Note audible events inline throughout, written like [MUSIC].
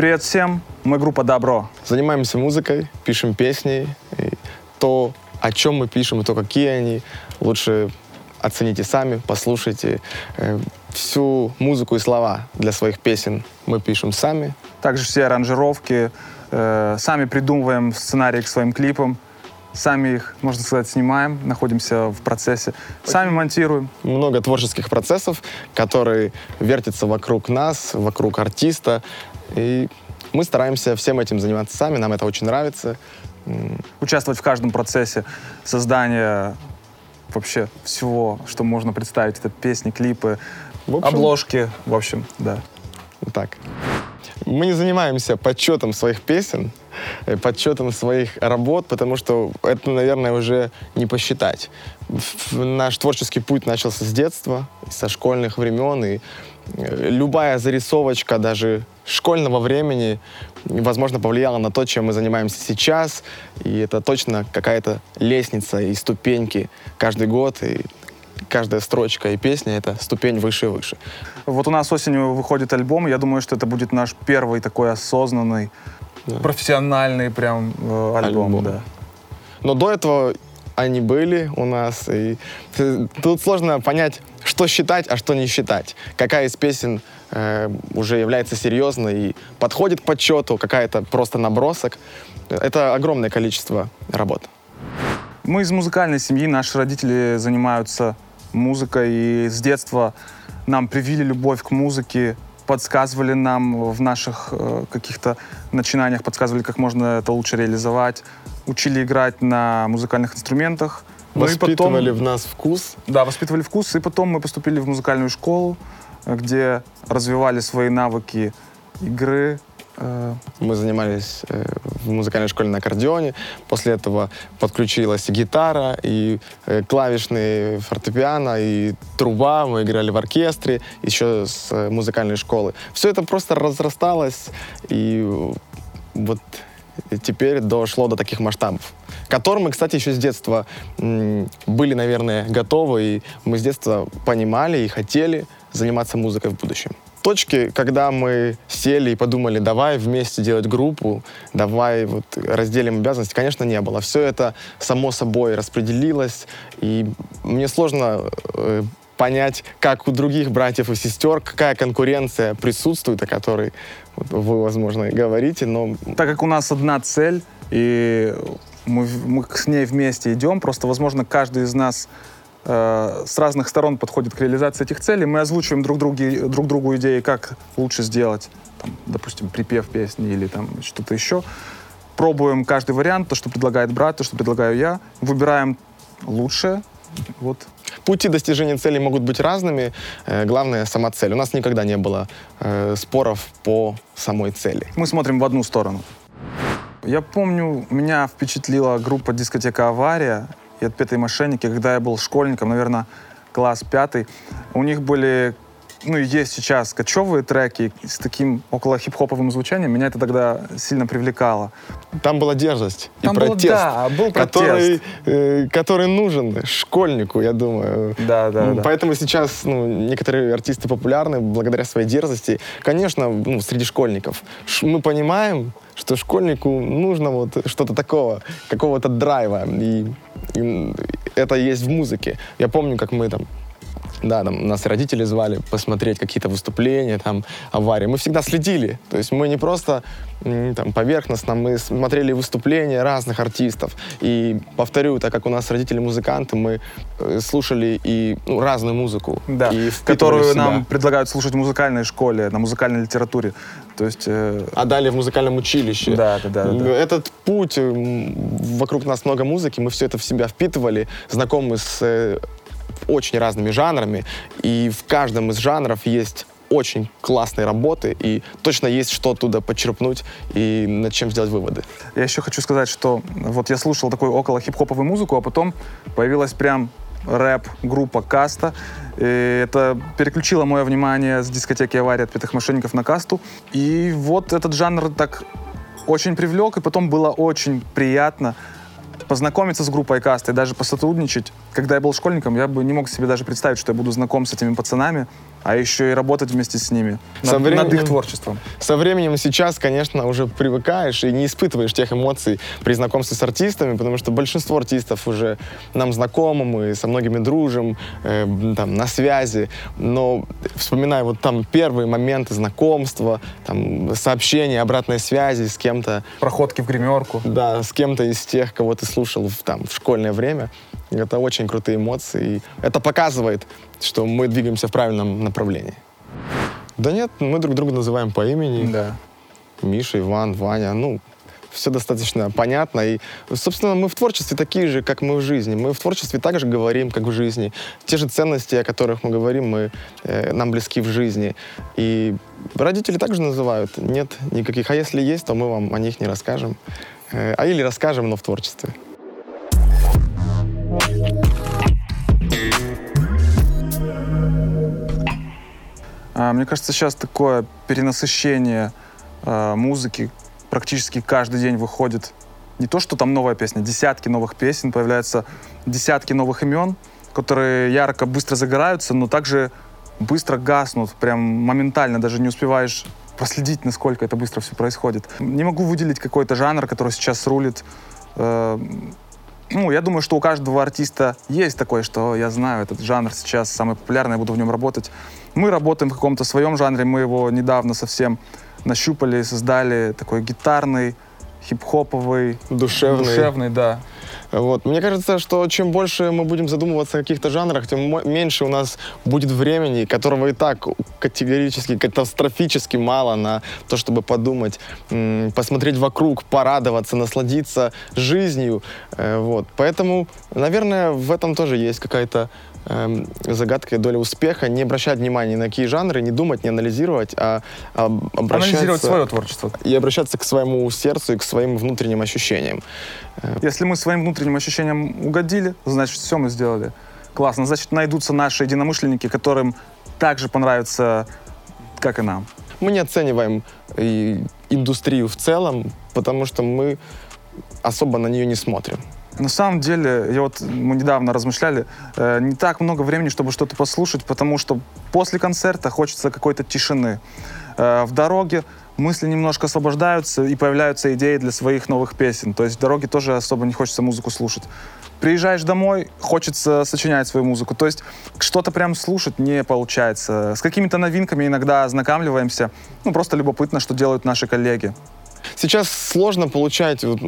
Привет всем, мы группа Добро. Занимаемся музыкой, пишем песни. И то, о чем мы пишем, и то, какие они, лучше оцените сами, послушайте. Э, Всю музыку и слова для своих песен мы пишем сами. Также все аранжировки, э, сами придумываем сценарии к своим клипам, сами их, можно сказать, снимаем, находимся в процессе, сами монтируем. Много творческих процессов, которые вертятся вокруг нас, вокруг артиста. И мы стараемся всем этим заниматься сами, нам это очень нравится. Участвовать в каждом процессе создания вообще всего, что можно представить. Это песни, клипы, В общем, обложки, в общем, да. Так. Мы не занимаемся подсчетом своих песен, э, подсчетом своих работ, потому что это, наверное, уже не посчитать. Наш творческий путь начался с детства, со школьных времен, и э, любая зарисовочка даже школьного времени, возможно, повлияла на то, чем мы занимаемся сейчас, и это точно какая-то лестница и ступеньки каждый год, и каждая строчка и песня — это ступень выше и выше. Вот у нас осенью выходит альбом, я думаю, что это будет наш первый такой осознанный, профессиональный прям э, альбом. Альбом. Да. Но до этого они были у нас, и тут сложно понять, что считать, а что не считать. Какая из песен э, уже является серьезной и подходит к подсчету, какая-то просто набросок. Это огромное количество работ. Мы из музыкальной семьи, наши родители занимаются музыкой, и с детства нам привили любовь к музыке, подсказывали нам в наших э, каких-то начинаниях, подсказывали, как можно это лучше реализовать, учили играть на музыкальных инструментах. Ну и потом- Воспитывали в нас вкус. Да, воспитывали вкус, и потом мы поступили в музыкальную школу, где развивали свои навыки игры. э, Мы занимались э, в музыкальной школе на аккордеоне. После этого подключилась и гитара, и э, клавишные фортепиано, и труба. Мы играли в оркестре еще с музыкальной школы. Все это просто разрасталось, и вот теперь дошло до таких масштабов, к которым мы, кстати, еще с детства были, наверное, готовы, и мы с детства понимали и хотели заниматься музыкой в будущем. Точки, когда мы сели и подумали, давай вместе делать группу, давай вот разделим обязанности, конечно, не было. Все это само собой распределилось, и мне сложно э, понять, как у других братьев и сестер, какая конкуренция присутствует, о которой вы, возможно, говорите, но Так как у нас одна цель, и мы, мы с ней вместе идем, просто, возможно, каждый из нас с разных сторон подходит к реализации этих целей, мы озвучиваем друг, други- друг другу идеи, как лучше сделать, там, допустим, припев песни или там что-то еще. Пробуем каждый вариант, то, что предлагает брат, то, что предлагаю я, выбираем лучшее. Вот. Пути достижения цели могут быть разными. Э, главное — сама цель. У нас никогда не было э, споров по самой цели. Мы смотрим в одну сторону. Я помню, меня впечатлила группа дискотека «Авария» и «Отпетые мошенники», когда я был школьником, наверное, класс пятый. У них были, ну и есть сейчас кочевые треки с таким около хип-хоповым звучанием. Меня это тогда сильно привлекало. Там была дерзость Там и было- протест, да, был который, э, который нужен школьнику, я думаю. Да, да, Ну, да. Поэтому сейчас ну, некоторые артисты популярны благодаря своей дерзости. Конечно, ну, среди школьников. Ш- мы понимаем, что школьнику нужно вот что-то такого, какого-то драйва. И, и это есть в музыке. Я помню, как мы там да, там нас родители звали посмотреть какие-то выступления, там, аварии. Мы всегда следили. То есть мы не просто там, поверхностно, мы смотрели выступления разных артистов. И повторю, так как у нас родители музыканты, мы э, слушали и ну, разную музыку. Да, и которую нам предлагают слушать в музыкальной школе, на музыкальной литературе. То есть... э, А далее в музыкальном училище. Да, да, да, да. Этот путь, вокруг нас много музыки, мы все это в себя впитывали, знакомы с э, очень разными жанрами, и в каждом из жанров есть очень классные работы, и точно есть что оттуда подчерпнуть и над чем сделать выводы. Я еще хочу сказать, что вот я слушал такую около хип-хоповую музыку, а потом появилась прям рэп-группа Каста. И это переключило мое внимание с дискотеки «Авария» отпетых мошенников на Касту. И вот этот жанр так очень привлек, и потом было очень приятно познакомиться с группой Каста и даже посотрудничать. Когда я был школьником, я бы не мог себе даже представить, что я буду знаком с этими пацанами. а еще и работать вместе с ними Со над, над их временем- творчеством. Со временем сейчас, конечно, уже привыкаешь и не испытываешь тех эмоций при знакомстве с артистами, потому что большинство артистов уже нам знакомы, мы со многими дружим, э, там, на связи. Но вспоминая вот там первые моменты знакомства, там, сообщения, обратной связи с кем-то, Проходки в гримерку. да, с кем-то из тех, кого ты слушал в, там, в школьное время, это очень крутые эмоции. Это показывает, что мы двигаемся в правильном направлении. Да нет, мы друг друга называем по имени. Да. Миша, Иван, Ваня, ну, все достаточно понятно. И, собственно, мы в творчестве такие же, как мы в жизни. Мы в творчестве так же говорим, как в жизни. Те же ценности, о которых мы говорим, мы, э, нам близки в жизни. И родители также называют. Нет никаких. А если есть, то мы вам о них не расскажем. Э, а или расскажем, но в творчестве. Мне кажется, сейчас такое перенасыщение а, музыки. Практически каждый день выходит не то, что там новая песня, десятки новых песен, появляются десятки новых имен, которые ярко, быстро загораются, но также быстро гаснут, прям моментально, даже не успеваешь проследить, насколько это быстро все происходит. Не могу выделить какой-то жанр, который сейчас рулит. Э, ну, я думаю, что у каждого артиста есть такое, что я знаю, этот жанр сейчас самый популярный, я буду в нем работать. Мы работаем в каком-то своем жанре, мы его недавно совсем нащупали, создали такой гитарный, хип-хоповый, Душевный. душевный, да. Вот. Мне кажется, что чем больше мы будем задумываться о каких-то жанрах, тем меньше у нас будет времени, которого и так категорически, катастрофически мало на то, чтобы подумать, посмотреть вокруг, порадоваться, насладиться жизнью. Э, Вот. Поэтому, наверное, в этом тоже есть какая-то эм, загадка и доля успеха. Не обращать внимания ни на какие жанры, не думать, не анализировать, а об- обращаться... Анализировать свое творчество. И обращаться к своему сердцу и к своим внутренним ощущениям. Если мы своим внутренним ощущениям угодили, значит, все мы сделали. Классно. Значит, найдутся наши единомышленники, которым также понравится, как и нам. Мы не оцениваем и индустрию в целом, потому что мы особо на нее не смотрим. На самом деле, я вот, мы недавно размышляли, э, не так много времени, чтобы что-то послушать, потому что после концерта хочется какой-то тишины. Э, в дороге мысли немножко освобождаются и появляются идеи для своих новых песен. То есть в дороге тоже особо не хочется музыку слушать. Приезжаешь домой, хочется сочинять свою музыку. То есть что-то прям слушать не получается. С какими-то новинками иногда ознакомливаемся. Ну, просто любопытно, что делают наши коллеги. Сейчас сложно получать, вот,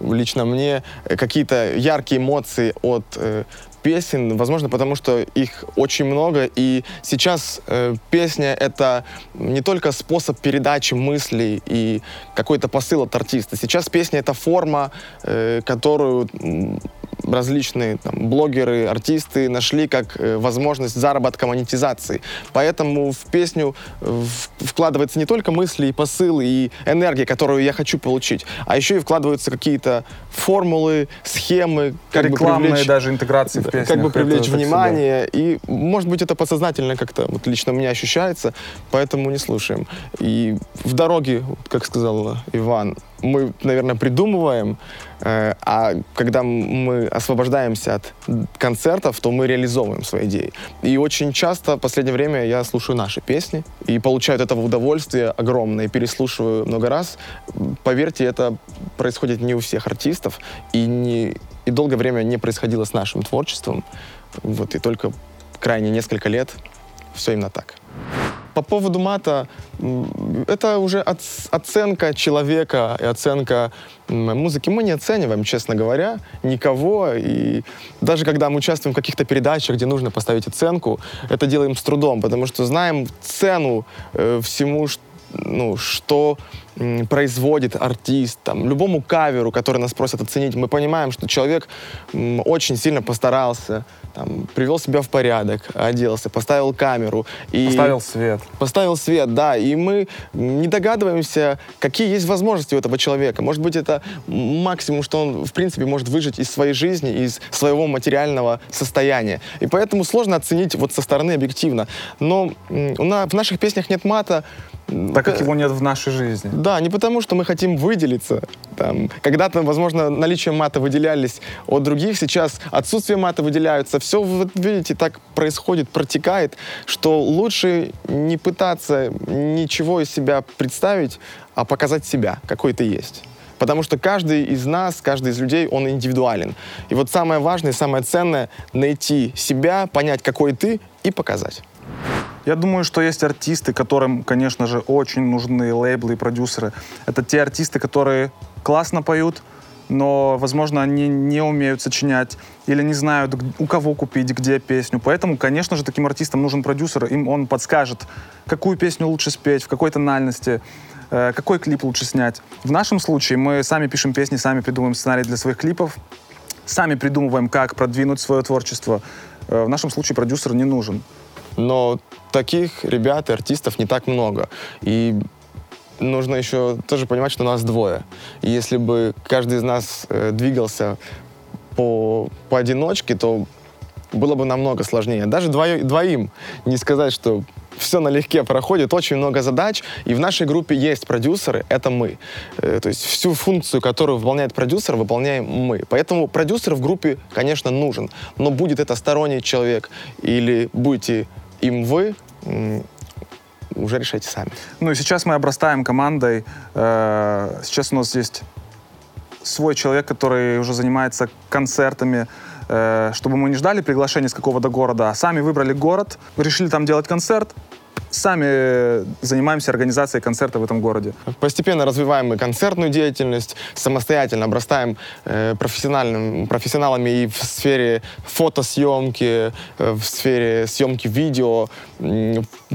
лично мне, э, какие-то яркие эмоции от э, песен, возможно, потому что их очень много, и сейчас э, песня — это не только способ передачи мыслей и какой-то посыл от артиста. Сейчас песня — это форма, э, которую различные там, блогеры, артисты нашли как э, возможность заработка монетизации. Поэтому в песню э, вкладывается не только мысли и посылы, и энергия, которую я хочу получить, а еще и вкладываются какие-то формулы, схемы, как бы Рекламные привлечь- даже интеграции в песнях. как бы Это привлечь всегда. внимание. И, может быть, это подсознательно как-то вот лично у меня ощущается, поэтому не слушаем. И в дороге, как сказал Иван, мы, наверное, придумываем, э, а когда мы освобождаемся от концертов, то мы реализовываем свои идеи. И очень часто в последнее время я слушаю наши песни и получаю от этого удовольствие огромное, переслушиваю много раз. Поверьте, это происходит не у всех артистов, и, не, и долгое время не происходило с нашим творчеством. Вот, и только крайне несколько лет все именно так. По поводу мата, это уже оц- оценка человека и оценка музыки. Мы не оцениваем, честно говоря, никого. И даже когда мы участвуем в каких-то передачах, где нужно поставить оценку, это делаем с трудом, потому что знаем цену э, всему, ну, что производит артист, там, любому каверу, который нас просят оценить, мы понимаем, что человек очень сильно постарался, там, привел себя в порядок, оделся, поставил камеру. И Поставил свет. Поставил свет, да, и мы не догадываемся, какие есть возможности у этого человека. Может быть, это максимум, что он, в принципе, может выжить из своей жизни, из своего материального состояния. И поэтому сложно оценить вот со стороны объективно. Но у на- в наших песнях нет мата. Так как э, его нет в нашей жизни. Да, не потому, что мы хотим выделиться. Там, когда-то, возможно, наличие мата выделялись от других, сейчас отсутствие мата выделяются. Все, вот видите, так происходит, протекает, что лучше не пытаться ничего из себя представить, а показать себя, какой ты есть. Потому что каждый из нас, каждый из людей, он индивидуален. И вот самое важное, самое ценное — найти себя, понять, какой ты, и показать. Я думаю, что есть артисты, которым, конечно же, очень нужны лейблы и продюсеры. Это те артисты, которые классно поют, но, возможно, они не умеют сочинять или не знают, у кого купить, где песню. Поэтому, конечно же, таким артистам нужен продюсер. Им он подскажет, какую песню лучше спеть, в какой тональности, э, какой клип лучше снять. В нашем случае мы сами пишем песни, сами придумываем сценарий для своих клипов, сами придумываем, как продвинуть свое творчество. Э, в нашем случае продюсер не нужен. Но таких ребят и артистов не так много. И нужно еще тоже понимать, что нас двое. И если бы каждый из нас э, двигался по, поодиночке, то было бы намного сложнее. Даже двое, двоим не сказать, что все налегке проходит, очень много задач, и в нашей группе есть продюсеры, это мы. Э, то есть всю функцию, которую выполняет продюсер, выполняем мы. Поэтому продюсер в группе, конечно, нужен, но будет это сторонний человек или будете им вы, уже решайте сами. Ну и сейчас мы обрастаем командой. Э, Сейчас у нас есть свой человек, который уже занимается концертами, э, чтобы мы не ждали приглашения с какого-то города, а сами выбрали город, решили там делать концерт, сами занимаемся организацией концерта в этом городе. Постепенно развиваем мы концертную деятельность, самостоятельно обрастаем э, профессиональным, профессионалами и в сфере фотосъемки, э, в сфере съемки видео.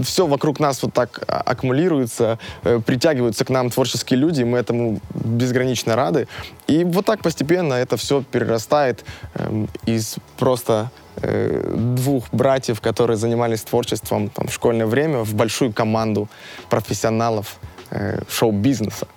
Все вокруг нас вот так а- аккумулируется, э, притягиваются к нам творческие люди, и мы этому безгранично рады. И вот так постепенно это все перерастает эм, из просто э, двух братьев, которые занимались творчеством там, в школьное время, в большую команду профессионалов э, шоу-бизнеса.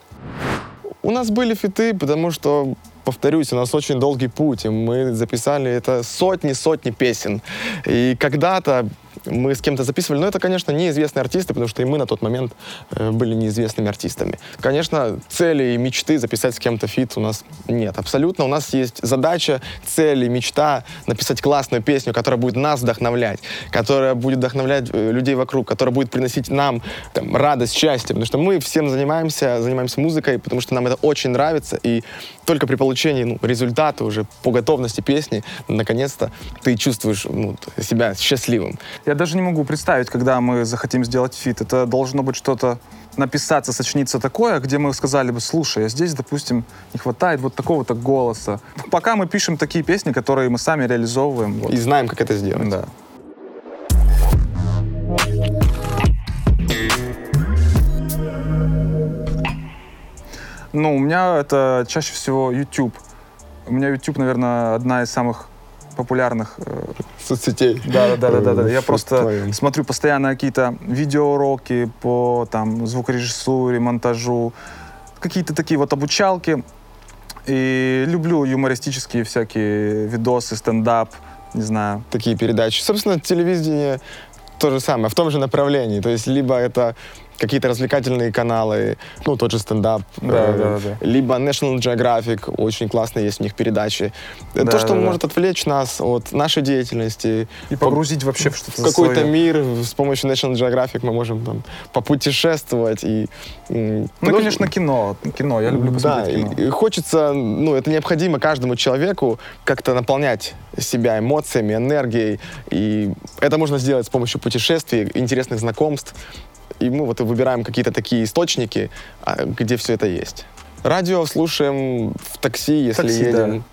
У нас были фиты, потому что, повторюсь, у нас очень долгий путь, и мы записали это сотни-сотни песен. И когда-то мы с кем-то записывали, но это, конечно, неизвестные артисты, потому что и мы на тот момент э, были неизвестными артистами. Конечно, цели и мечты записать с кем-то фит у нас нет. Абсолютно. У нас есть задача, цель и мечта написать классную песню, которая будет нас вдохновлять, которая будет вдохновлять э, людей вокруг, которая будет приносить нам там, радость, счастье. Потому что мы всем занимаемся, занимаемся музыкой, потому что нам это очень нравится. И только при получении ну, результата уже по готовности песни, наконец-то ты чувствуешь ну, себя счастливым. Я даже не могу представить, когда мы захотим сделать фит. Это должно быть что-то написаться, сочиниться такое, где мы сказали бы, слушай, а здесь, допустим, не хватает вот такого-то голоса. Пока мы пишем такие песни, которые мы сами реализовываем. вот. И знаем, как это сделать. Да. Ну, у меня это чаще всего YouTube. У меня YouTube, наверное, одна из самых популярных. э, Соцсетей. Да, да, да, да, да. Я просто смотрю постоянно какие-то видеоуроки по там звукорежиссуре, монтажу, какие-то такие вот обучалки. И люблю юмористические всякие видосы, стендап, не знаю. такие передачи. Собственно, телевидение то же самое, в том же направлении. То есть либо это какие-то развлекательные каналы, ну, тот же стендап, Да, э, да, да. либо National Geographic, очень классные есть у них передачи. Да, то, что да, да. может отвлечь нас от нашей деятельности, И погрузить вообще в что-то в какой-то своё. мир с помощью National Geographic мы можем там попутешествовать и... Ну, потому- конечно, кино. Кино. Я люблю да, посмотреть и, кино. и хочется, ну, это необходимо каждому человеку как-то наполнять себя эмоциями, энергией. И это можно сделать с помощью путешествий, интересных знакомств. И мы вот и выбираем какие-то такие источники, а, где все это есть. Радио слушаем в такси, если Такси, едем.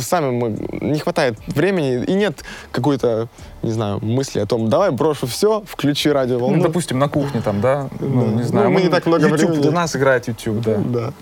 Сами мы не хватает времени и нет какой-то, не знаю, мысли о том, давай брошу все, включи радиоволну. Ну, допустим, на кухне там, да? Ну, Да. не знаю. Ну, мы не так много YouTube, времени. Для нас играет YouTube, да. да.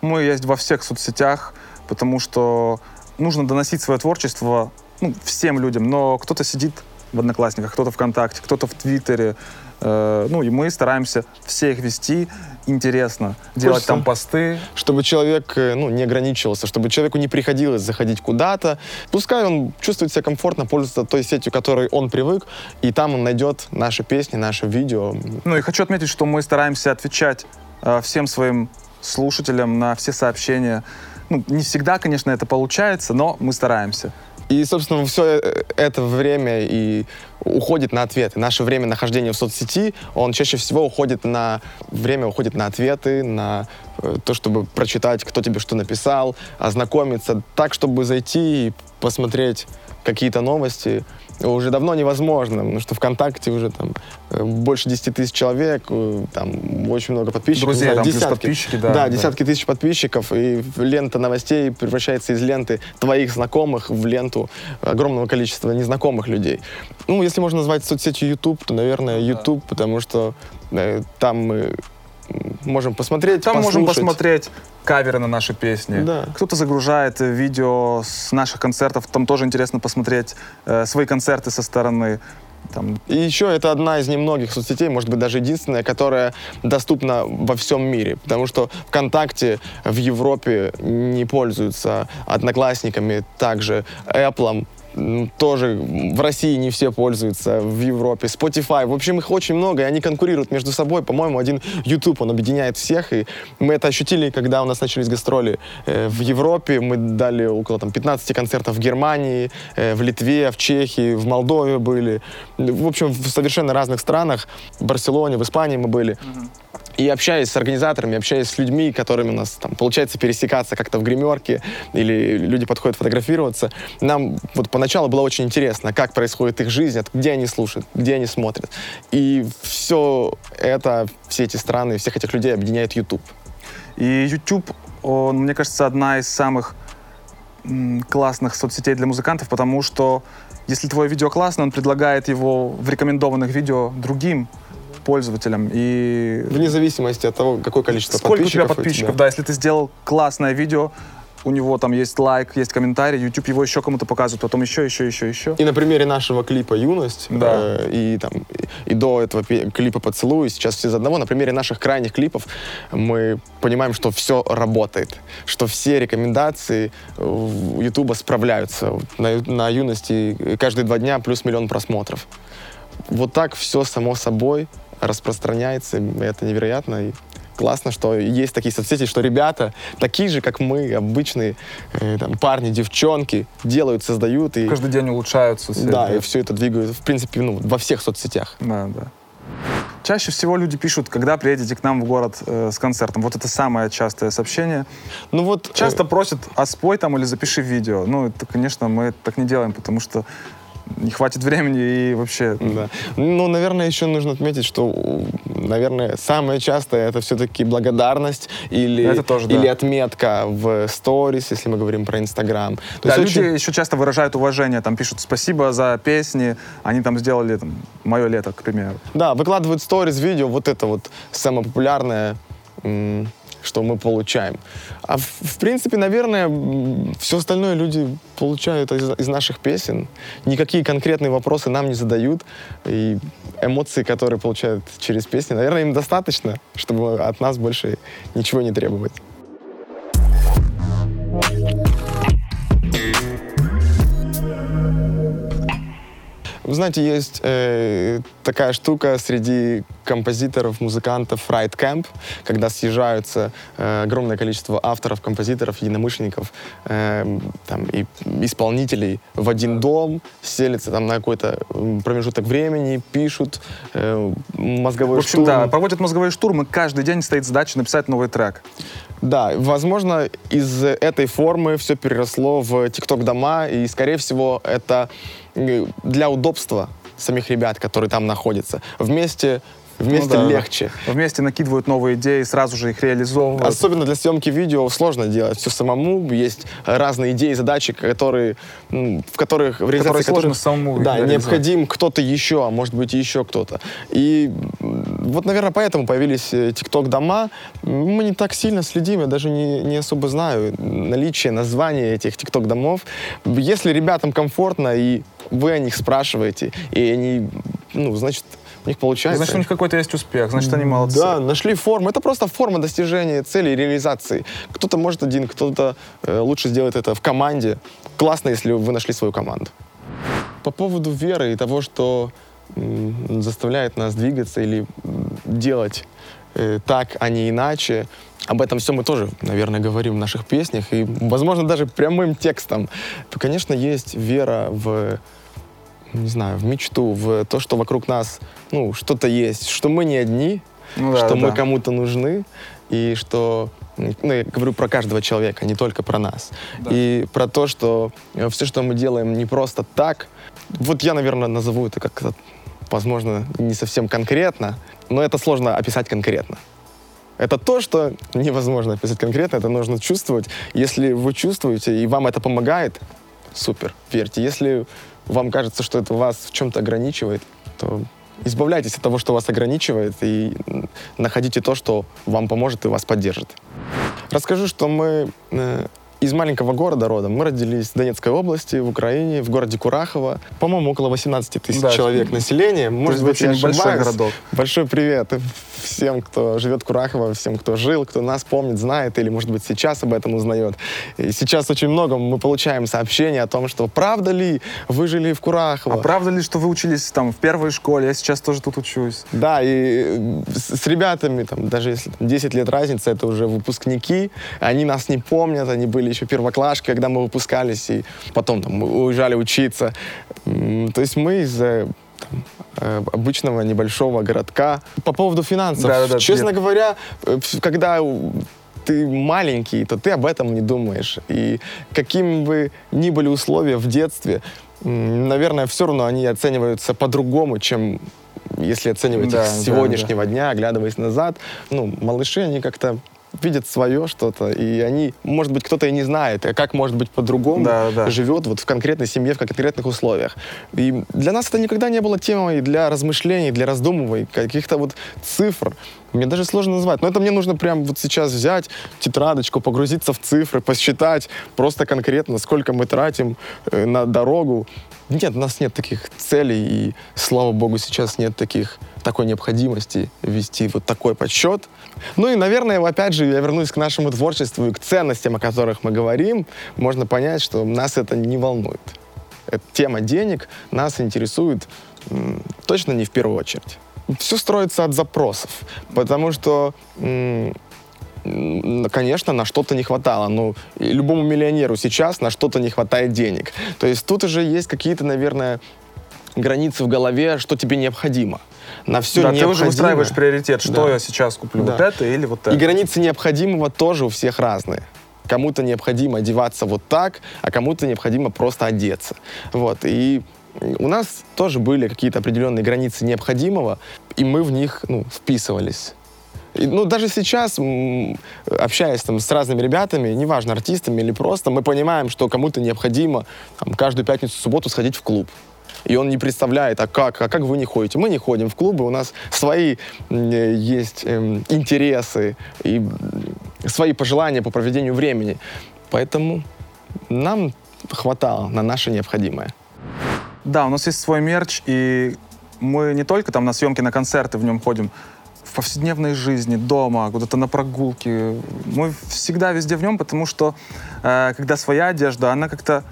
Мы есть во всех соцсетях, потому что нужно доносить свое творчество ну, всем людям, но кто-то сидит в Одноклассниках, кто-то ВКонтакте, кто-то в Твиттере. Э, ну, и мы стараемся всех вести интересно, делать Хочется. там посты. чтобы человек э, ну, не ограничивался, чтобы человеку не приходилось заходить куда-то. Пускай он чувствует себя комфортно, пользуется той сетью, которой он привык, и там он найдет наши песни, наше видео. Ну, и хочу отметить, что мы стараемся отвечать э, всем своим слушателям на все сообщения. Ну, не всегда, конечно, это получается, но мы стараемся. И, собственно, все это время и уходит на ответы. Наше время нахождения в соцсети, он чаще всего уходит на... Время уходит на ответы, на э, то, чтобы прочитать, кто тебе что написал, ознакомиться так, чтобы зайти и посмотреть какие-то новости, уже давно невозможно, потому что ВКонтакте уже там э, больше 10 тысяч человек, э, там очень много подписчиков. Друзья, там, десятки, подписчики, да. Да, десятки да. тысяч подписчиков, и лента новостей превращается из ленты твоих знакомых в ленту огромного количества незнакомых людей. Ну, если можно назвать соцсетью YouTube, то, наверное, YouTube, да. потому что э, там мы можем посмотреть, Там послушать. можем посмотреть каверы на наши песни. Да. Кто-то загружает видео с наших концертов, там тоже интересно посмотреть э, свои концерты со стороны. Там. И еще это одна из немногих соцсетей, может быть, даже единственная, которая доступна во всем мире. Потому что ВКонтакте в Европе не пользуются одноклассниками, также Apple, тоже в России не все пользуются, в Европе. Spotify. В общем, их очень много, и они конкурируют между собой. По-моему, один YouTube, он объединяет всех, и мы это ощутили, когда у нас начались гастроли э, в Европе. Мы дали около там, 15 концертов в Германии, э, в Литве, в Чехии, в Молдове были. В общем, в совершенно разных странах. В Барселоне, в Испании мы были. Uh-huh. И общаясь с организаторами, общаясь с людьми, которыми у нас там получается пересекаться как-то в гримерке, или люди подходят фотографироваться, нам вот поначалу было очень интересно, как происходит их жизнь, где они слушают, где они смотрят. И все это, все эти страны, всех этих людей объединяет YouTube. И YouTube, он, мне кажется, одна из самых классных соцсетей для музыкантов, потому что если твое видео классное, он предлагает его в рекомендованных видео другим пользователям. И... Вне зависимости от того, какое количество Сколько подписчиков. у тебя подписчиков, да. да. Если ты сделал классное видео, у него там есть лайк, есть комментарий, YouTube его еще кому-то показывает, потом еще, еще, еще, еще. И на примере нашего клипа «Юность» да. э, и, там, и, и до этого клипа «Поцелуй», сейчас все из одного, на примере наших крайних клипов мы понимаем, что все работает, что все рекомендации YouTube справляются. На, на «Юности» каждые два дня плюс миллион просмотров. Вот так все само собой распространяется, это невероятно. И классно, что есть такие соцсети, что ребята, такие же, как мы, обычные э, там, парни, девчонки, делают, создают. И, Каждый день улучшают соцсети. Да, и все это двигают, в принципе, ну, во всех соцсетях. Да, да. Чаще всего люди пишут, когда приедете к нам в город э, с концертом. Вот это самое частое сообщение. Ну вот часто э... просят, а спой там или запиши видео. Ну, это, конечно, мы так не делаем, потому что не хватит времени и вообще... Да. Ну, наверное, еще нужно отметить, что, наверное, самое частое это все-таки благодарность или, это тоже, или да. отметка в сторис, если мы говорим про Инстаграм. Да, люди очень... еще часто выражают уважение, там пишут спасибо за песни, они там сделали там, мое лето, к примеру. Да, выкладывают сторис, видео, вот это вот самое популярное что мы получаем. А в, в принципе, наверное, все остальное люди получают из, из наших песен. Никакие конкретные вопросы нам не задают. И эмоции, которые получают через песни, наверное, им достаточно, чтобы от нас больше ничего не требовать. Вы знаете, есть э, такая штука среди композиторов, музыкантов Ride Camp, когда съезжаются э, огромное количество авторов, композиторов, единомышленников э, там, и исполнителей в один дом, селятся там на какой-то промежуток времени, пишут э, мозговой В общем, штурм. да, проводят мозговой штурм, и каждый день стоит задача написать новый трек. Да, возможно, из этой формы все переросло в ТикТок-дома, и, скорее всего, это для удобства самих ребят, которые там находятся. Вместе Вместе ну, да, легче. Вместе накидывают новые идеи, сразу же их реализовывают. Особенно для съемки видео сложно делать все самому. Есть разные идеи, задачи, которые, в которых в реализации сложно которых, самому. Да, необходим кто-то еще, а может быть еще кто-то. И вот, наверное, поэтому появились ТикТок э, дома. Мы не так сильно следим, я даже не, не особо знаю наличие названия этих ТикТок домов. Если ребятам комфортно и вы о них спрашиваете, и они, ну, значит, у них получается. Значит, у них какой-то есть успех, значит, они молодцы. Да, нашли форму. Это просто форма достижения цели и реализации. Кто-то может один, кто-то э, лучше сделает это в команде. Классно, если вы нашли свою команду. По поводу веры и того, что заставляет нас двигаться или делать э, так, а не иначе. Об этом все мы тоже, наверное, говорим в наших песнях, и, возможно, даже прямым текстом. То, конечно, есть вера в не знаю, в мечту, в то, что вокруг нас, ну, что-то есть, что мы не одни, Ну да, что да, мы кому-то нужны, и что, ну, я говорю про каждого человека, не только про нас. Да. И про то, что все, что мы делаем, не просто так. Вот я, наверное, назову это как-то, возможно, не совсем конкретно, но это сложно описать конкретно. Это то, что невозможно описать конкретно, это нужно чувствовать. Если вы чувствуете, и вам это помогает, супер, верьте. Если вам кажется, что это вас в чем-то ограничивает, то избавляйтесь от того, что вас ограничивает, и находите то, что вам поможет и вас поддержит. Расскажу, что мы э, из маленького города родом. Мы родились в Донецкой области, в Украине, в городе Курахово. По-моему, около 18 тысяч Да. человек населения. Может быть, я большой городок. Большой привет всем, кто живет в Курахово, всем, кто жил, кто нас помнит, знает или, может быть, сейчас об этом узнает. И сейчас очень много мы получаем сообщений о том, что правда ли вы жили в Курахово? А правда ли, что вы учились там в первой школе? Я сейчас тоже тут учусь. Да, и с, ребятами, там, даже если там, 10 лет разница, это уже выпускники, они нас не помнят, они были еще первоклашки, когда мы выпускались, и потом там, мы уезжали учиться. То есть мы из там, э, обычного небольшого городка. По поводу финансов, Да-да-да, честно нет. говоря, э, когда ты маленький, то ты об этом не думаешь. И какими бы ни были условия в детстве, наверное, все равно они оцениваются по-другому, чем если оценивать Да, их с да, сегодняшнего дня, оглядываясь назад. Ну, малыши, они как-то видят свое что-то, и они, может быть, кто-то и не знает, а как может быть по-другому Да, да. живет вот в конкретной семье, в конкретных условиях. И для нас это никогда не было темой для размышлений, для раздумывааний, каких-то вот цифр. Мне даже сложно назвать. Но это мне нужно прямо вот сейчас взять тетрадочку, погрузиться в цифры, посчитать просто конкретно, сколько мы тратим э, на дорогу. Нет, у нас нет таких целей, и, слава богу, сейчас нет таких, такой необходимости вести вот такой подсчет. Ну и, наверное, опять же, я вернусь к нашему творчеству и к ценностям, о которых мы говорим. Можно понять, что нас это не волнует. Эта тема денег нас интересует м, точно не в первую очередь. Все строится от запросов, потому что конечно, на что-то не хватало. Ну, любому миллионеру сейчас на что-то не хватает денег. То есть тут уже есть какие-то, наверное, границы в голове, что тебе необходимо. На все да, необходимое. ты уже выстраиваешь приоритет, что Да. я сейчас куплю, Да. вот это или вот это. И границы необходимого тоже у всех разные. Кому-то необходимо одеваться вот так, а кому-то необходимо просто одеться. Вот. И у нас тоже были какие-то определенные границы необходимого, и мы в них ну, вписывались. И, ну, даже сейчас, общаясь там, с разными ребятами, неважно, артистами или просто, мы понимаем, что кому-то необходимо там, каждую пятницу, субботу сходить в клуб. И он не представляет, а как, а как вы не ходите? Мы не ходим в клубы, у нас свои э, есть эм, интересы и свои пожелания по проведению времени. Поэтому нам хватало на наше необходимое. Да, у нас есть свой мерч, и мы не только там на съемки, на концерты в нем ходим, в повседневной жизни, дома, куда-то на прогулки. Мы всегда везде в нем, потому что э, когда своя одежда, она как-то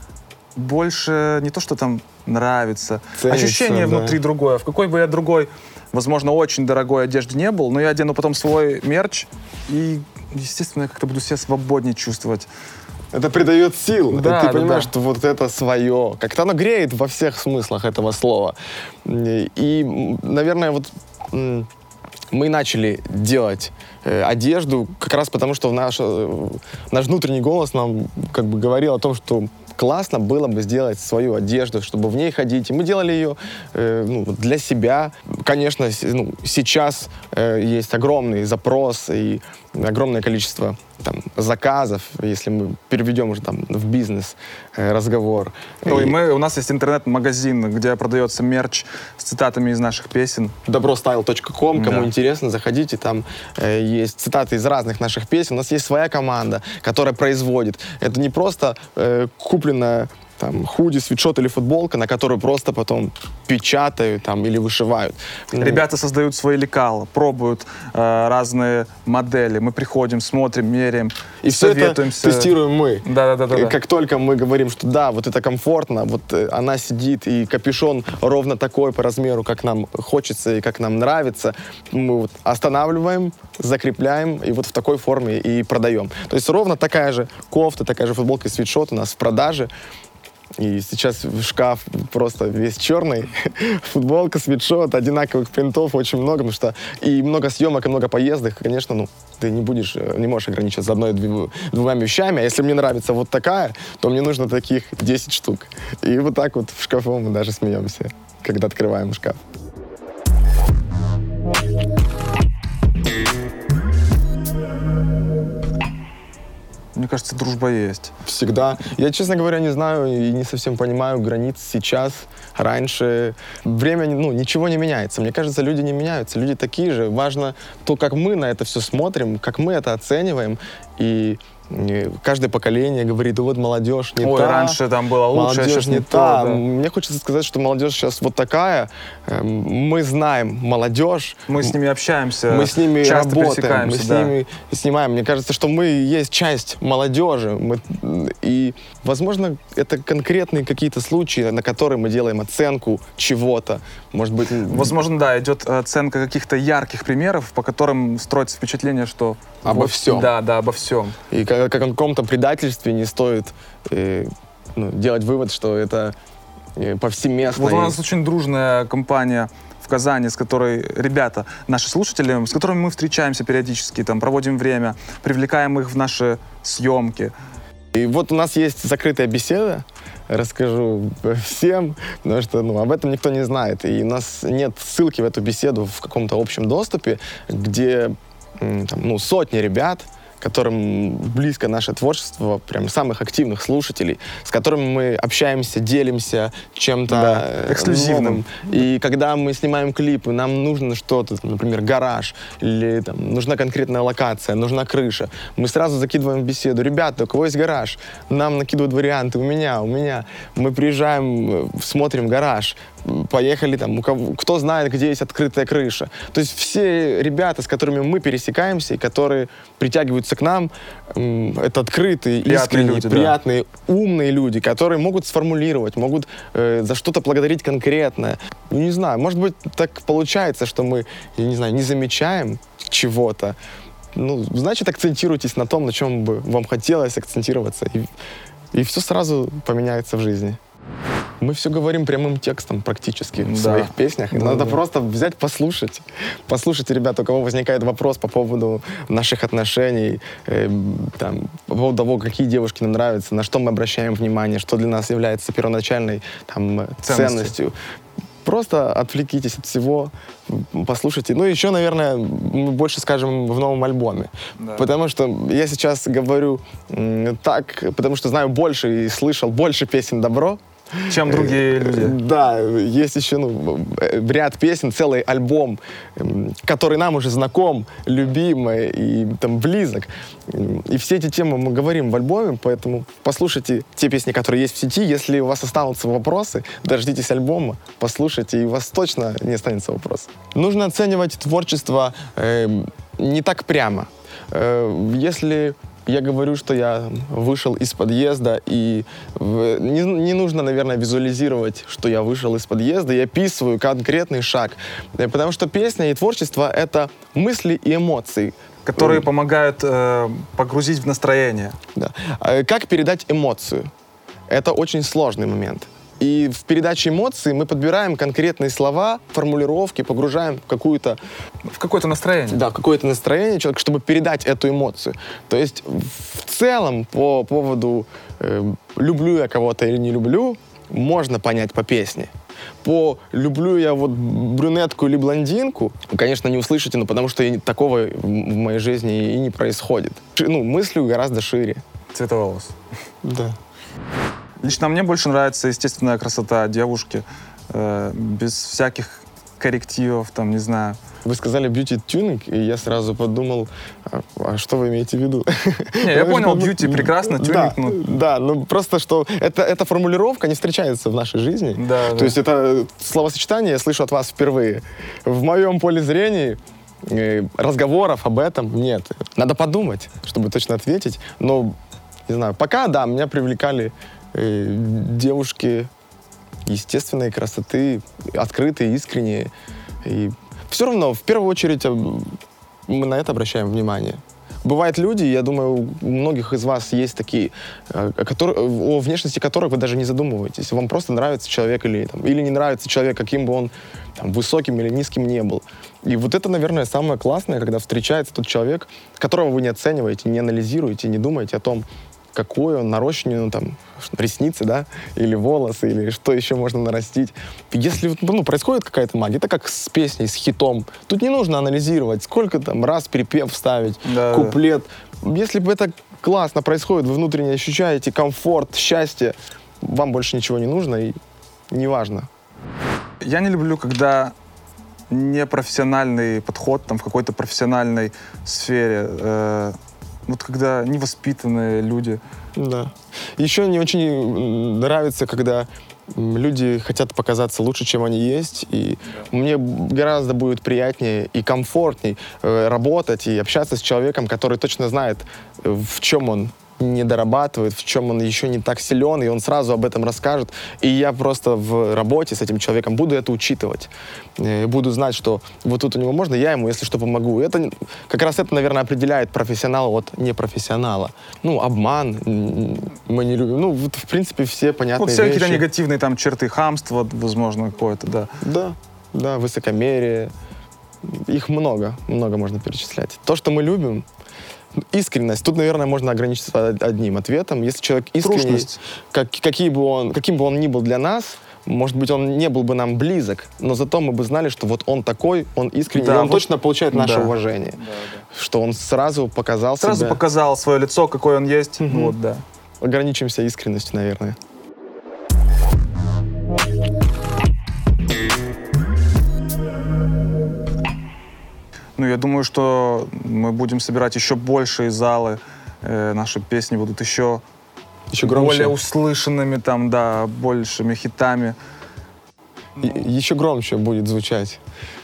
больше не то, что там нравится. Ценится, Ощущение да. внутри другое. В какой бы я другой, возможно, очень дорогой одежде не был, но я одену потом свой мерч, и, естественно, я как-то буду себя свободнее чувствовать. Это придает сил. Да, ты понимаешь, да. что вот это свое. Как-то оно греет во всех смыслах этого слова. И, наверное, вот мы начали делать э, одежду как раз потому, что в наш, э, наш внутренний голос нам как бы говорил о том, что классно было бы сделать свою одежду, чтобы в ней ходить. И мы делали ее э, ну, для себя. Конечно, с- ну, сейчас э, есть огромный запрос и огромное количество там, заказов, если мы переведем уже там в бизнес э, разговор. Ну, и И мы, у нас есть интернет-магазин, где продается мерч с цитатами из наших песен. добростайл.ком, кому Да. интересно, заходите, там э, есть цитаты из разных наших песен. У нас есть своя команда, которая производит. Это не просто э, купленная там худи, свитшот или футболка, на которую просто потом печатают там или вышивают. Ну, Ребята создают свои лекала, пробуют э, разные модели. Мы приходим, смотрим, меряем, И все это тестируем мы. Да-да-да. Э, Как только мы говорим, что да, вот это комфортно, вот э, она сидит, и капюшон ровно такой по размеру, как нам хочется и как нам нравится, мы вот останавливаем, закрепляем и вот в такой форме и продаем. То есть ровно такая же кофта, такая же футболка и свитшот у нас в продаже. И сейчас шкаф просто весь черный. [LAUGHS] Футболка, свитшот, одинаковых принтов очень много, потому что и много съемок, и много поездок. Конечно, ну, ты не будешь, э, не можешь ограничиться одной дву- двумя вещами. А если мне нравится вот такая, то мне нужно таких 10 штук. И вот так вот в шкафу мы даже смеемся, когда открываем шкаф. Мне кажется, дружба есть. Всегда. Я, честно говоря, не знаю и не совсем понимаю границ сейчас, раньше. Время, ну, ничего не меняется. Мне кажется, люди не меняются. Люди такие же. Важно то, как мы на это все смотрим, как мы это оцениваем. И каждое поколение говорит, вот молодежь не Ой, та. раньше там было лучше, а молодежь сейчас не не та. то, да. Мне хочется сказать, что молодежь сейчас вот такая. Эм, Мы знаем молодежь. Мы с ними общаемся, Мы с ними часто работаем, мы с да. ними снимаем. Мне кажется, что мы есть часть молодежи. Мы- и, возможно, это конкретные какие-то случаи, на которые мы делаем оценку чего-то. Может быть, Возможно, да, идет оценка каких-то ярких примеров, по которым строится впечатление, что... Обо всем. Да, да, обо всем. и как, как о каком-то предательстве не стоит э, ну, делать вывод, что это э, повсеместно. Вот у нас очень дружная компания в Казани, с которой ребята, наши слушатели, с которыми мы встречаемся периодически, там, проводим время, привлекаем их в наши съемки. И вот у нас есть закрытая беседа, расскажу всем, потому что ну, об этом никто не знает. И у нас нет ссылки в эту беседу в каком-то общем доступе, где там, ну, сотни ребят, которым близко наше творчество, прям самых активных слушателей, с которыми мы общаемся, делимся чем-то Да, э, эксклюзивным. новым. И когда мы снимаем клипы, нам нужно что-то, например, гараж, или там, нужна конкретная локация, нужна крыша. Мы сразу закидываем беседу. Ребята, у кого есть гараж? Нам накидывают варианты. У меня, у меня. Мы приезжаем, э, смотрим гараж. Поехали там, у кого, кто знает, где есть открытая крыша. То есть все ребята, с которыми мы пересекаемся и которые притягиваются к нам, это открытые, Приятные искренние, люди, да. приятные, умные люди, которые могут сформулировать, могут э, за что-то благодарить конкретное. Ну, не знаю, может быть, так получается, что мы, я не знаю, не замечаем чего-то. Ну, значит, акцентируйтесь на том, на чем бы вам хотелось акцентироваться, и, и все сразу поменяется в жизни. Мы все говорим прямым текстом практически в Да. своих песнях. Да, надо да. просто взять, послушать. Послушайте, ребята, у кого возникает вопрос по поводу наших отношений, э, там, по поводу того, какие девушки нам нравятся, на что мы обращаем внимание, что для нас является первоначальной там, Ценностью. ценностью. Просто отвлекитесь от всего, послушайте. Ну, еще, наверное, мы больше скажем в новом альбоме. Да. Потому что я сейчас говорю так, потому что знаю больше и слышал больше песен «Добро», Чем другие Э, люди. Да, есть еще ну, э, ряд песен, целый альбом, м, который нам уже знаком, любимый и там близок. И все эти темы мы говорим в альбоме, поэтому послушайте те песни, которые есть в сети. Если у вас останутся вопросы, дождитесь альбома, послушайте, и у вас точно не останется вопросов. Нужно оценивать творчество э, не так прямо. Э, если я говорю, что я вышел из подъезда, и не, не нужно, наверное, визуализировать, что я вышел из подъезда, я описываю конкретный шаг. Э, Потому что песня и творчество — это мысли и эмоции. Которые помогают э, погрузить в настроение. Да. А Как передать эмоцию? Это очень сложный момент. И в передаче эмоций мы подбираем конкретные слова, формулировки, погружаем в какую-то В какое-то настроение. да, какое-то настроение человека, чтобы передать эту эмоцию. То есть в целом по поводу э, люблю я кого-то или не люблю, можно понять по песне. По люблю я вот брюнетку или блондинку, конечно, не услышите, но потому что такого в моей жизни и не происходит. Ну, мыслю гораздо шире. Цветоволос. Да. Лично мне больше нравится естественная красота девушки, э, без всяких коррективов, там, не знаю. Вы сказали бьюти-тюнинг, и я сразу подумал, а, а что вы имеете в виду? Не, я [LAUGHS] понял, бьюти прекрасно, тюнинг, да, ну. Да, ну просто что это, эта формулировка не встречается в нашей жизни. Да, То да. есть это словосочетание я слышу от вас впервые. В моем поле зрения э, разговоров об этом нет. Надо подумать, чтобы точно ответить. Но, не знаю, пока, да, меня привлекали девушки естественной красоты, открытые, искренние. И все равно, в первую очередь, э, мы на это обращаем внимание. Бывают люди, я думаю, у многих из вас есть такие, э, которые, о внешности которых вы даже не задумываетесь. Вам просто нравится человек или, там, или не нравится человек, каким бы он там, высоким или низким не был. И вот это, наверное, самое классное, когда встречается тот человек, которого вы не оцениваете, не анализируете, не думаете о том, какой он нарощенный, ну, там, ресницы, да, или волосы, или что еще можно нарастить. Если ну, происходит какая-то магия, это как с песней, с хитом. Тут не нужно анализировать, сколько там раз перепев вставить, Да, куплет. Если бы это классно происходит, вы внутренне ощущаете комфорт, счастье, вам больше ничего не нужно и неважно. Я не люблю, когда непрофессиональный подход там, в какой-то профессиональной сфере. э, вот когда невоспитанные люди. Да. Еще не очень нравится, когда люди хотят показаться лучше, чем они есть. И мне гораздо будет приятнее и комфортней э, работать и общаться с человеком, который точно знает, э, в чем он не дорабатывает, в чем он еще не так силен, и он сразу об этом расскажет. И я просто в работе с этим человеком буду это учитывать. Э, Буду знать, что вот тут у него можно, я ему, если что, помогу. Это как раз это, наверное, определяет профессионала от непрофессионала. Ну, обман мы не любим. Ну, вот, в принципе, все понятные Вот все какие-то вещи. негативные там черты хамства, возможно, какое-то, да. Да, да, высокомерие. Их много, много можно перечислять. То, что мы любим, искренность. Тут, наверное, можно ограничиться од- одним ответом. Если человек искренний, как, какие бы он, каким бы он ни был для нас, может быть, он не был бы нам близок, но зато мы бы знали, что вот он такой, он искренний, Да, и он вот- точно получает наше да. уважение. Что он сразу показал Сразу себя. показал свое лицо, какой он есть. Мгм. Вот, да. Ограничимся искренностью, наверное. Ну, я думаю, что мы будем собирать еще большие залы. э, наши песни будут еще Еще громче. более услышанными, там, да, большими хитами. И- еще громче будет звучать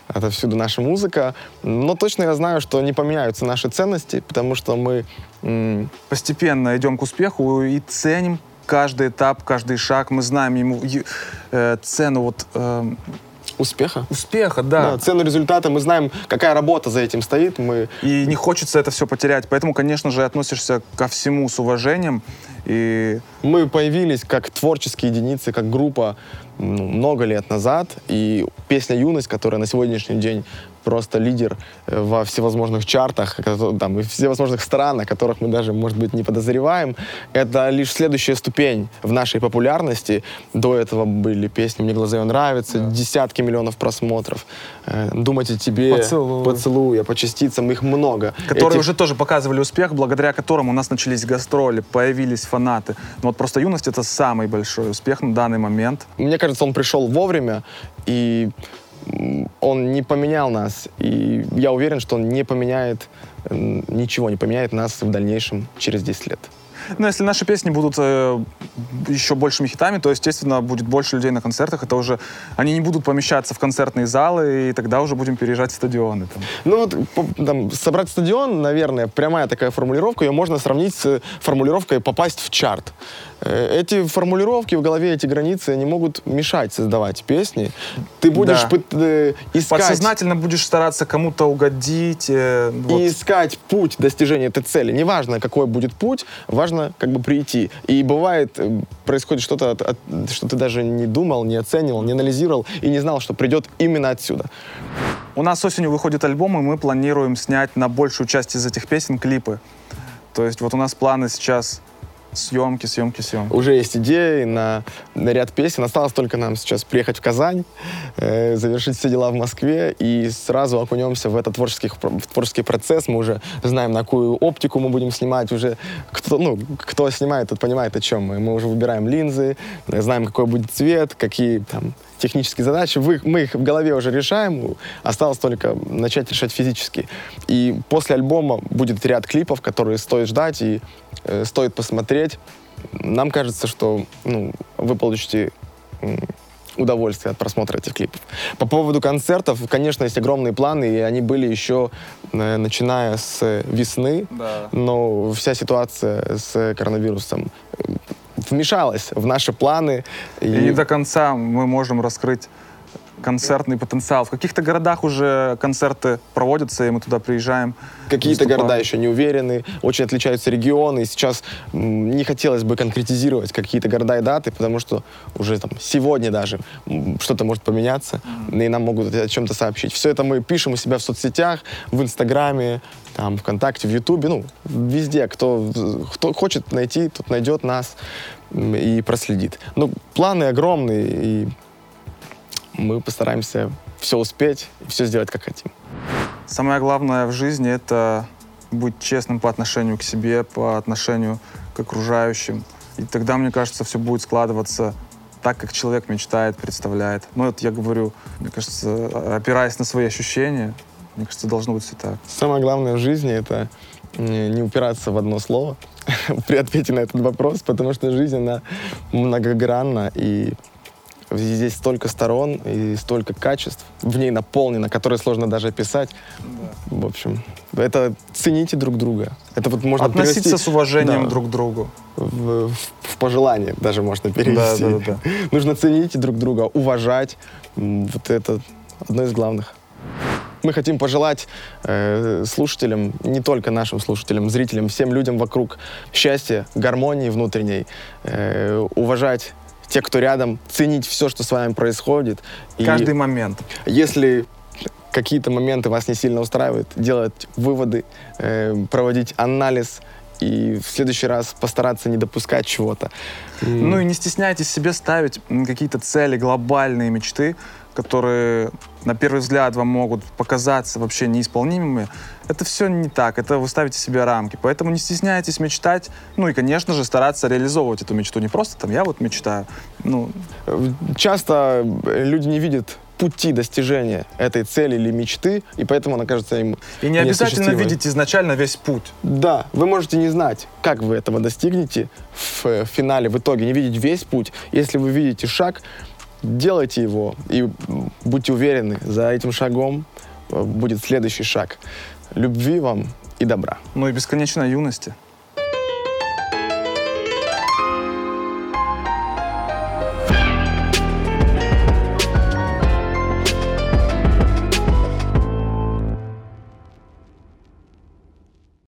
отовсюду наша музыка. Но точно я знаю, что не поменяются наши ценности, потому что мы м, Постепенно идем к успеху и ценим каждый этап, каждый шаг. Мы знаем ему е- э, цену вот э, успеха. успеха, да. Да, цену результата, мы знаем, какая работа за этим стоит. Мы И не хочется это все потерять. Поэтому, конечно же, относишься ко всему с уважением. И Мы появились как творческие единицы, как группа ну, много лет назад. И песня «Юность», которая на сегодняшний день просто лидер э, во всевозможных чартах, там, и всевозможных странах, которых мы даже, может быть, не подозреваем, это лишь следующая ступень в нашей популярности. До этого были песни «Мне глаза ее нравятся», десятки миллионов просмотров. Э, «Думать о тебе», «Поцелуй». «Поцелуй», по частицам, их много. которые Этих- уже тоже показывали успех, благодаря которым у нас начались гастроли, появились фанаты. Но вот просто юность — это самый большой успех на данный момент. Мне кажется, он пришел вовремя, и он не поменял нас. И я уверен, что он не поменяет, ничего не поменяет нас в дальнейшем через 10 лет. Но если наши песни будут э, еще большими хитами, то, естественно, будет больше людей на концертах. Это уже они не будут помещаться в концертные залы, и тогда уже будем переезжать в стадионы. там. Ну вот там, собрать стадион, наверное, прямая такая формулировка, ее можно сравнить с формулировкой «попасть в чарт». Э, Эти формулировки в голове, эти границы, они могут мешать создавать песни. Ты будешь Да. пыт- э, искать... Подсознательно будешь стараться кому-то угодить. э, вот. и искать путь достижения этой цели. Неважно, какой будет путь, важно как бы прийти. И бывает, э, происходит что-то, от- от- что ты даже не думал, не оценивал, не анализировал и не знал, что придет именно отсюда. У нас осенью выходит альбом, и мы планируем снять на большую часть из этих песен клипы. То есть вот у нас планы сейчас съемки, съемки, съемки. Уже есть идеи на, на ряд песен. Осталось только нам сейчас приехать в Казань, э, завершить все дела в Москве и сразу окунемся в этот творческий, в творческий процесс. Мы уже знаем, на какую оптику мы будем снимать. Уже кто, ну, кто снимает, тот понимает, о чем мы. Мы уже выбираем линзы, знаем, какой будет цвет, какие там технические задачи, вы, мы их в голове уже решаем, осталось только начать решать физически. И после альбома будет ряд клипов, которые стоит ждать и э, стоит посмотреть. Нам кажется, что ну, вы получите удовольствие от просмотра этих клипов. По поводу концертов, конечно, есть огромные планы, и они были еще э, начиная с весны, Да. но вся ситуация с коронавирусом вмешалась в наши планы. И не до конца мы можем раскрыть концертный потенциал. В каких-то городах уже концерты проводятся, и мы туда приезжаем. Какие-то выступаем. города еще не уверены, очень отличаются регионы. И сейчас не хотелось бы конкретизировать какие-то города и даты, потому что уже там сегодня даже что-то может поменяться, и нам могут о чем-то сообщить. Все это мы пишем у себя в соцсетях, в Инстаграме, там, ВКонтакте, в Ютубе, ну, везде. Кто, кто хочет найти, тот найдет нас и проследит. Ну, планы огромные, и мы постараемся все успеть, все сделать, как хотим. Самое главное в жизни — это быть честным по отношению к себе, по отношению к окружающим. И тогда, мне кажется, все будет складываться так, как человек мечтает, представляет. Ну, это я говорю, мне кажется, опираясь на свои ощущения, мне кажется, должно быть все так. Самое главное в жизни это не не упираться в одно слово [LAUGHS] при ответе на этот вопрос, потому что жизнь, она многогранна, и здесь столько сторон и столько качеств в ней наполнено, которые сложно даже описать. В общем, это цените друг друга. Это вот можно Относиться перевести с уважением да, друг к другу. в, в- в пожелание даже можно перевести. Да, да, да. [LAUGHS] Нужно ценить друг друга, уважать. Вот это одно из главных. Мы хотим пожелать э, слушателям, не только нашим слушателям, зрителям, всем людям вокруг счастья, гармонии внутренней, э, уважать тех, кто рядом, ценить все, что с вами происходит. И Каждый момент. если какие-то моменты вас не сильно устраивают, делать выводы, э, проводить анализ и в следующий раз постараться не допускать чего-то. Ну и не стесняйтесь себе ставить какие-то цели, глобальные мечты, которые на первый взгляд вам могут показаться вообще неисполнимыми. Это все не так, это вы ставите себе рамки. Поэтому не стесняйтесь мечтать, ну и, конечно же, стараться реализовывать эту мечту. Не просто там, я вот мечтаю. Ну, Э, Часто э, люди не видят пути достижения этой цели или мечты, и поэтому она кажется им и не обязательно видеть изначально весь путь. Да, вы можете не знать, как вы этого достигнете в э, финале, в итоге, не видеть весь путь. Если вы видите шаг, делайте его и будьте уверены, за этим шагом э, будет следующий шаг. Любви вам и добра. Ну и бесконечной юности.